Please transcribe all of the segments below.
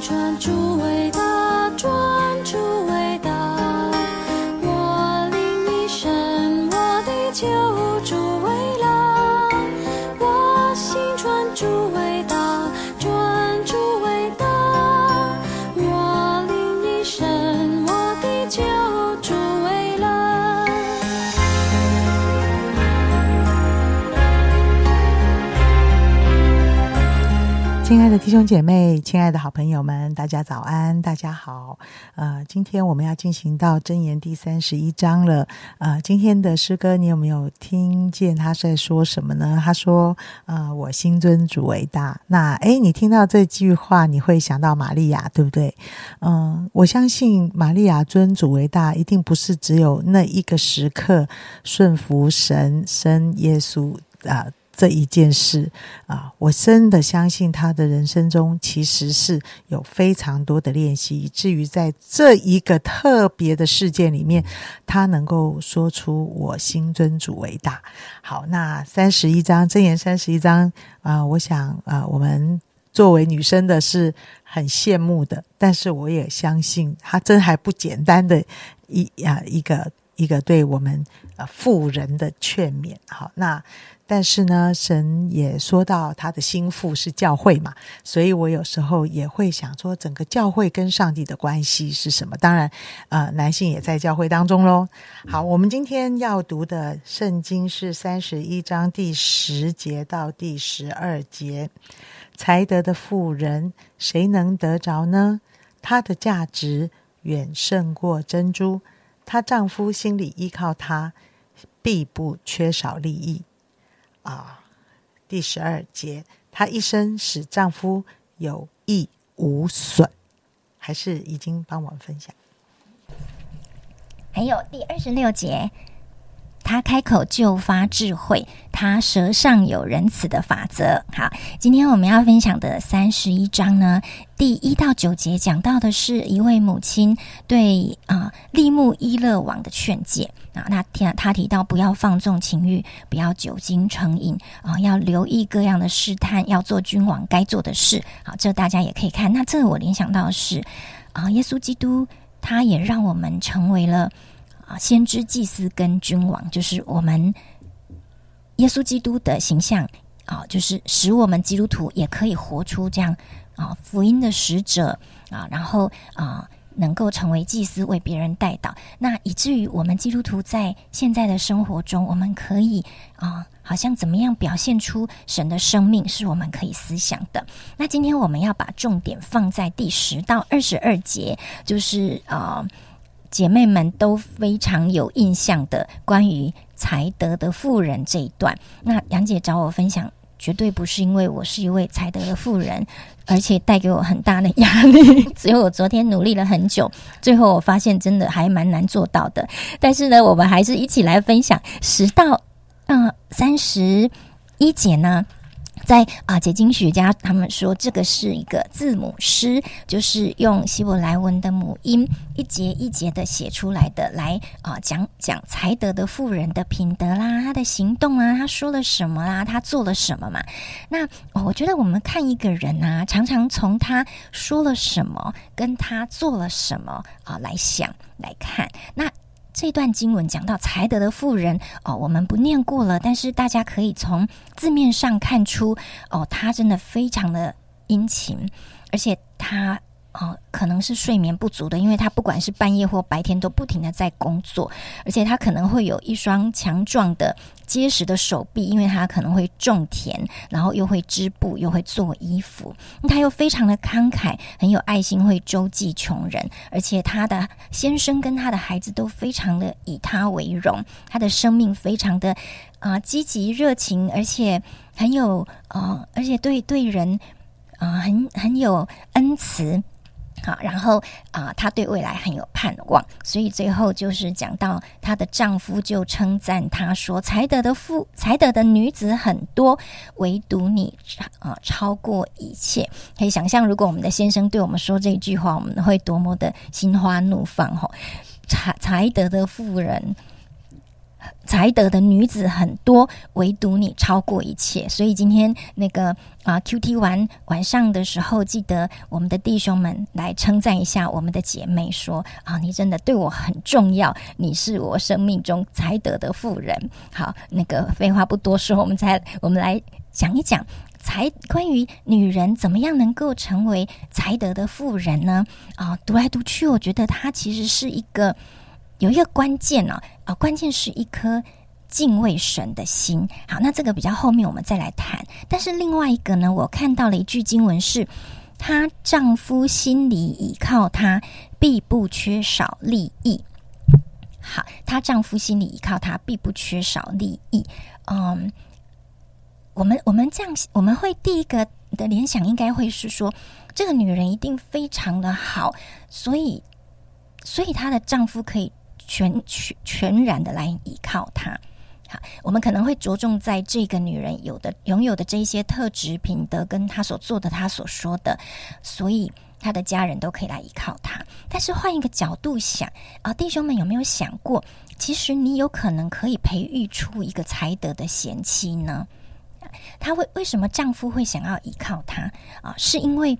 穿出味道，亲爱的弟兄姐妹，亲爱的好朋友们，大家早安，大家好。呃，今天我们要进行到箴言第三十一章了。呃，今天的诗歌你有没有听见他在说什么呢？他说：“呃，我心尊主为大。”那诶，你听到这句话，你会想到玛利亚，对不对？嗯、我相信玛利亚尊主为大，一定不是只有那一个时刻顺服神生耶稣啊。这一件事啊，我真的相信他的人生中其实是有非常多的练习，以至于在这一个特别的事件里面，他能够说出“我心尊主为大”。好，那三十一章箴言三十一章啊、我想啊、我们作为女生的是很羡慕的，但是我也相信他真还不简单的一啊一个一个对我们呃富人的劝勉。好，那。但是呢，神也说到他的心腹是教会嘛，所以我有时候也会想说，整个教会跟上帝的关系是什么？当然，呃，男性也在教会当中喽。好，我们今天要读的圣经是三十一章第十节到第十二节。才德的富人，谁能得着呢？他的价值远胜过珍珠，她丈夫心里依靠她，必不缺少利益。啊，第十二节，她一生使丈夫有益无损，还是已经帮我们分享。还有第二十六节，他开口就发智慧，他舌上有仁慈的法则。好，今天我们要分享的三十一章呢，第一到九节讲到的是一位母亲对啊、利木伊勒王的劝诫啊。那提他提到不要放纵情欲，不要酒精成瘾啊，要留意各样的试探，要做君王该做的事。好，这大家也可以看。那这我联想到是啊，耶稣基督他也让我们成为了。啊，先知、祭司跟君王，就是我们耶稣基督的形象啊，就是使我们基督徒也可以活出这样啊福音的使者啊，然后啊能够成为祭司为别人带导，那以至于我们基督徒在现在的生活中，我们可以啊。好像怎么样表现出神的生命是我们可以思想的。那今天我们要把重点放在第十到二十二节，就是啊。姐妹们都非常有印象的关于才德的妇人这一段。那杨姐找我分享，绝对不是因为我是一位才德的妇人，而且带给我很大的压力。只有我昨天努力了很久，最后我发现真的还蛮难做到的。但是呢，我们还是一起来分享十到嗯三十一节呢。在啊，解经学家他们说这个是一个字母诗，就是用希伯来文的母音一节一节的写出来的，来啊讲讲才德的妇人的品德啦，她的行动啊，她说了什么啦，她做了什么嘛。那、我觉得我们看一个人啊，常常从他说了什么，跟他做了什么啊来想来看。那这段经文讲到才德的妇人哦，我们不念过了，但是大家可以从字面上看出哦，他真的非常的殷勤，而且他哦可能是睡眠不足的，因为他不管是半夜或白天都不停的在工作，而且他可能会有一双强壮的结实的手臂，因为他可能会种田，然后又会织布，又会做衣服，他又非常的慷慨，很有爱心，会周济穷人，而且他的先生跟他的孩子都非常的以他为荣，他的生命非常的啊、积极热情，而且很有啊、而且对对人啊、很很有恩慈。好，然后啊、她对未来很有盼望，所以最后就是讲到她的丈夫就称赞她说：“才德的妇，才德的女子很多，唯独你啊、超过一切。”可以想象，如果我们的先生对我们说这句话，我们会多么的心花怒放吼！才才德的妇人才德的女子很多，唯独你超过一切。所以今天那个啊，Q T 完晚上的时候，记得我们的弟兄们来称赞一下我们的姐妹，说啊，你真的对我很重要，你是我生命中才德的妇人。好，那个废话不多说，我们才我们来讲一讲才关于女人怎么样能够成为才德的妇人呢？啊，读来读去，我觉得它其实是一个。有一个关键呢，啊，关键是一颗敬畏神的心。好，那这个比较后面我们再来谈。但是另外一个呢，我看到了一句经文是：她丈夫心里倚靠她，必不缺少利益。好，她丈夫心里依靠她，必不缺少利益。嗯，我们我们这样我们会第一个的联想应该会是说，这个女人一定非常的好，所以所以她的丈夫可以。全全全然的来依靠他，好，我们可能会着重在这个女人有的拥有的这一些特质品德，跟她所做的，她所说的，所以她的家人都可以来依靠她。但是换一个角度想啊，弟兄们有没有想过，其实你有可能可以培育出一个才德的贤妻呢？她为为什么丈夫会想要依靠她啊？是因为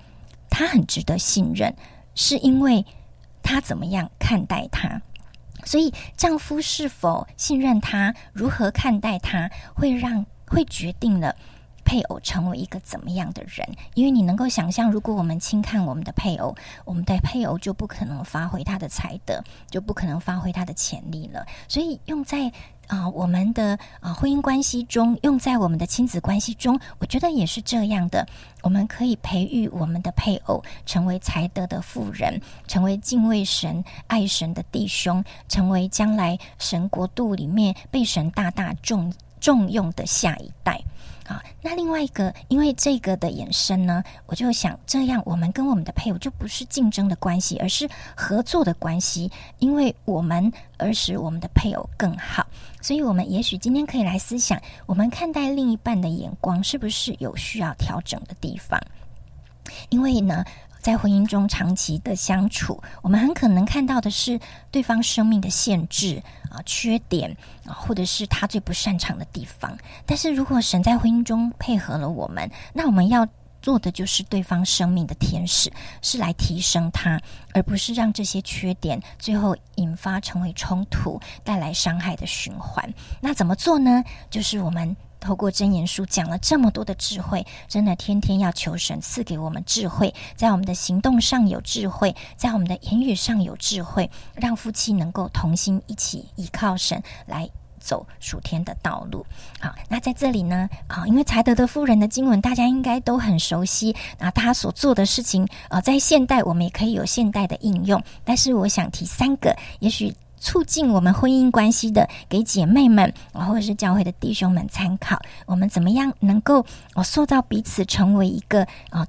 她很值得信任，是因为她怎么样看待她？所以，丈夫是否信任她，如何看待她，会让会决定了配偶成为一个怎么样的人。因为你能够想象，如果我们轻看我们的配偶，我们的配偶就不可能发挥他的才德，就不可能发挥他的潜力了。所以，用在。啊，我们的啊婚姻关系中，用在我们的亲子关系中，我觉得也是这样的。我们可以培育我们的配偶成为才德的妇人，成为敬畏神、爱神的弟兄，成为将来神国度里面被神大大重重用的下一代。啊，那另外一个，因为这个的衍生呢，我就想这样，我们跟我们的配偶就不是竞争的关系，而是合作的关系，因为我们而使我们的配偶更好。所以，我们也许今天可以来思想，我们看待另一半的眼光是不是有需要调整的地方？因为呢。在婚姻中长期的相处，我们很可能看到的是对方生命的限制啊、缺点啊，或者是他最不擅长的地方。但是如果神在婚姻中配合了我们，那我们要做的就是对方生命的天使，是来提升他，而不是让这些缺点最后引发成为冲突，带来伤害的循环。那怎么做呢？就是我们。透过真言书讲了这么多的智慧，真的天天要求神赐给我们智慧，在我们的行动上有智慧，在我们的言语上有智慧，让夫妻能够同心一起依靠神来走属天的道路。好，那在这里呢，啊，因为才德的夫人的经文大家应该都很熟悉，那他所做的事情啊，在现代我们也可以有现代的应用，但是我想提三个，也许。促进我们婚姻关系的，给姐妹们，或者是教会的弟兄们参考。我们怎么样能够哦塑造彼此成为一个啊，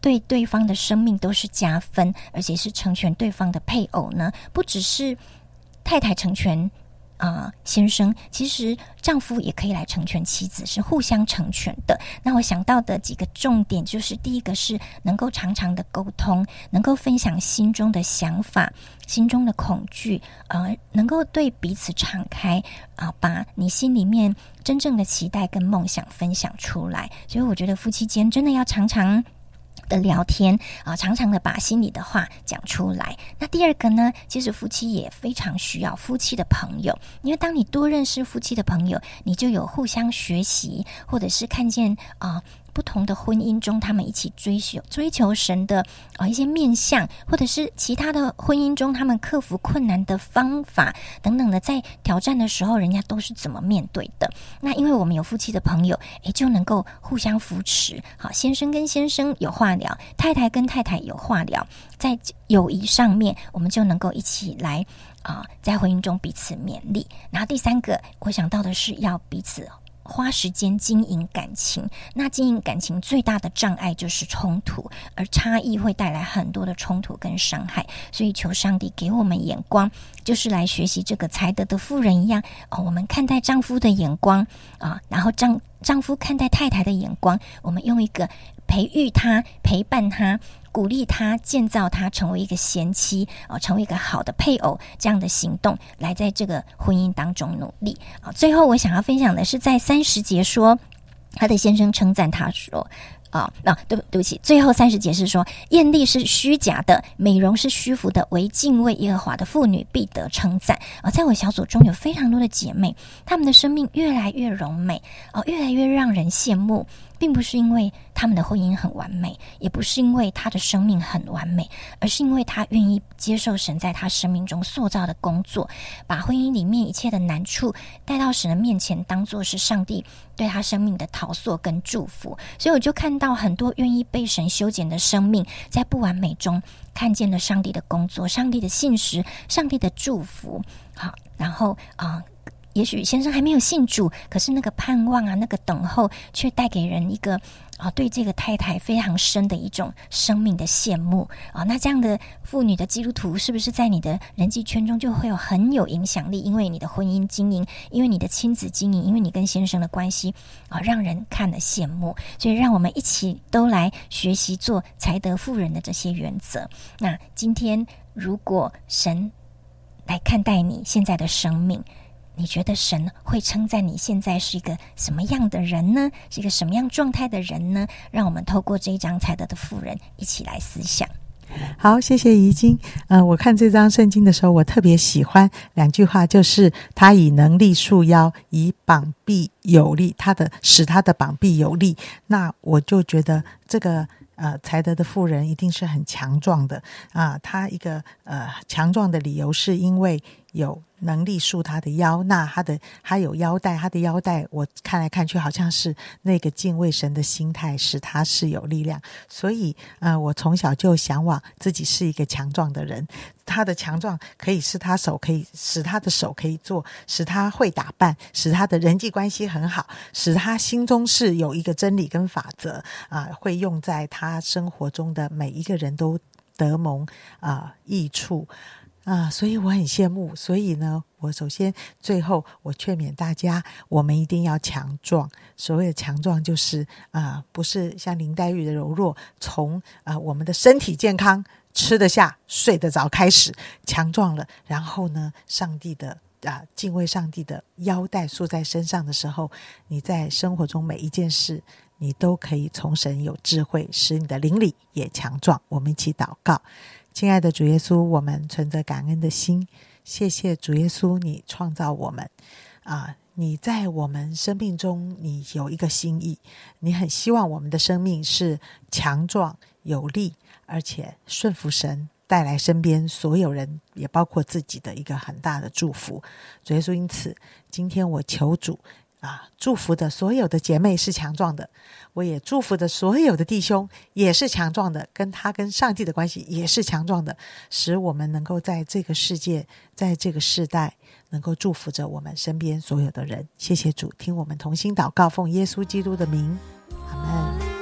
对对方的生命都是加分，而且是成全对方的配偶呢？不只是太太成全。啊，先生，其实丈夫也可以来成全妻子，是互相成全的。那我想到的几个重点，就是第一个是能够常常的沟通，能够分享心中的想法、心中的恐惧，呃，能够对彼此敞开啊，把你心里面真正的期待跟梦想分享出来。所以，我觉得夫妻间真的要常常。的聊天啊，常常的把心里的话讲出来。那第二个呢，其实夫妻也非常需要夫妻的朋友，因为当你多认识夫妻的朋友，你就有互相学习，或者是看见啊。不同的婚姻中，他们一起追求追求神的啊一些面相，或者是其他的婚姻中，他们克服困难的方法等等的，在挑战的时候，人家都是怎么面对的？那因为我们有夫妻的朋友，诶，就能够互相扶持。好，先生跟先生有话聊，太太跟太太有话聊，在友谊上面，我们就能够一起来啊，在婚姻中彼此勉励。然后第三个，我想到的是要彼此。花时间经营感情，那经营感情最大的障碍就是冲突，而差异会带来很多的冲突跟伤害。所以求上帝给我们眼光，就是来学习这个才德的妇人一样哦。我们看待丈夫的眼光啊，然后丈丈夫看待太太的眼光，我们用一个培育他、陪伴他、鼓励他、建造他，成为一个贤妻啊，成为一个好的配偶，这样的行动来在这个婚姻当中努力啊。最后，我想要分享的是，在三十节说，他的先生称赞他说。啊，那对不对不起，最后三十节是说，艳丽是虚假的，美容是虚浮的，唯敬畏耶和华的妇女必得称赞。啊，在我小组中有非常多的姐妹，她们的生命越来越柔美，哦，越来越让人羡慕。并不是因为他们的婚姻很完美，也不是因为他的生命很完美，而是因为他愿意接受神在他生命中塑造的工作，把婚姻里面一切的难处带到神的面前，当做是上帝对他生命的陶塑跟祝福。所以我就看到很多愿意被神修剪的生命，在不完美中看见了上帝的工作、上帝的信实、上帝的祝福。好，然后啊。也许先生还没有信主，可是那个盼望啊，那个等候，却带给人一个啊，对这个太太非常深的一种生命的羡慕啊。那这样的妇女的基督徒，是不是在你的人际圈中就会有很有影响力？因为你的婚姻经营，因为你的亲子经营，因为你跟先生的关系啊，让人看了羡慕。所以，让我们一起都来学习做才德妇人的这些原则。那今天，如果神来看待你现在的生命，你觉得神会称赞你现在是一个什么样的人呢？是一个什么样状态的人呢？让我们透过这一张财德的妇人一起来思想。好，谢谢怡晶。呃，我看这张圣经的时候，我特别喜欢两句话，就是他以能力束腰，以膀臂有力，他的使他的膀臂有力。那我就觉得这个呃才德的妇人一定是很强壮的啊。他一个呃强壮的理由是因为有。能力束他的腰，那他的他有腰带，他的腰带我看来看去好像是那个敬畏神的心态使他是有力量，所以呃，我从小就向往自己是一个强壮的人。他的强壮可以是他手可以使他的手可以做，使他会打扮，使他的人际关系很好，使他心中是有一个真理跟法则啊，会用在他生活中的每一个人都得蒙啊益处。啊，所以我很羡慕。所以呢，我首先最后我劝勉大家，我们一定要强壮。所谓的强壮，就是啊，不是像林黛玉的柔弱，从啊我们的身体健康、吃得下、睡得着开始强壮了。然后呢，上帝的啊敬畏上帝的腰带束在身上的时候，你在生活中每一件事，你都可以从神有智慧，使你的灵里也强壮。我们一起祷告。亲爱的主耶稣，我们存着感恩的心，谢谢主耶稣，你创造我们啊！你在我们生命中，你有一个心意，你很希望我们的生命是强壮有力，而且顺服神，带来身边所有人，也包括自己的一个很大的祝福。主耶稣，因此今天我求主。啊，祝福的所有的姐妹是强壮的，我也祝福的所有的弟兄也是强壮的，跟他跟上帝的关系也是强壮的，使我们能够在这个世界，在这个世代，能够祝福着我们身边所有的人。谢谢主，听我们同心祷告，奉耶稣基督的名，阿门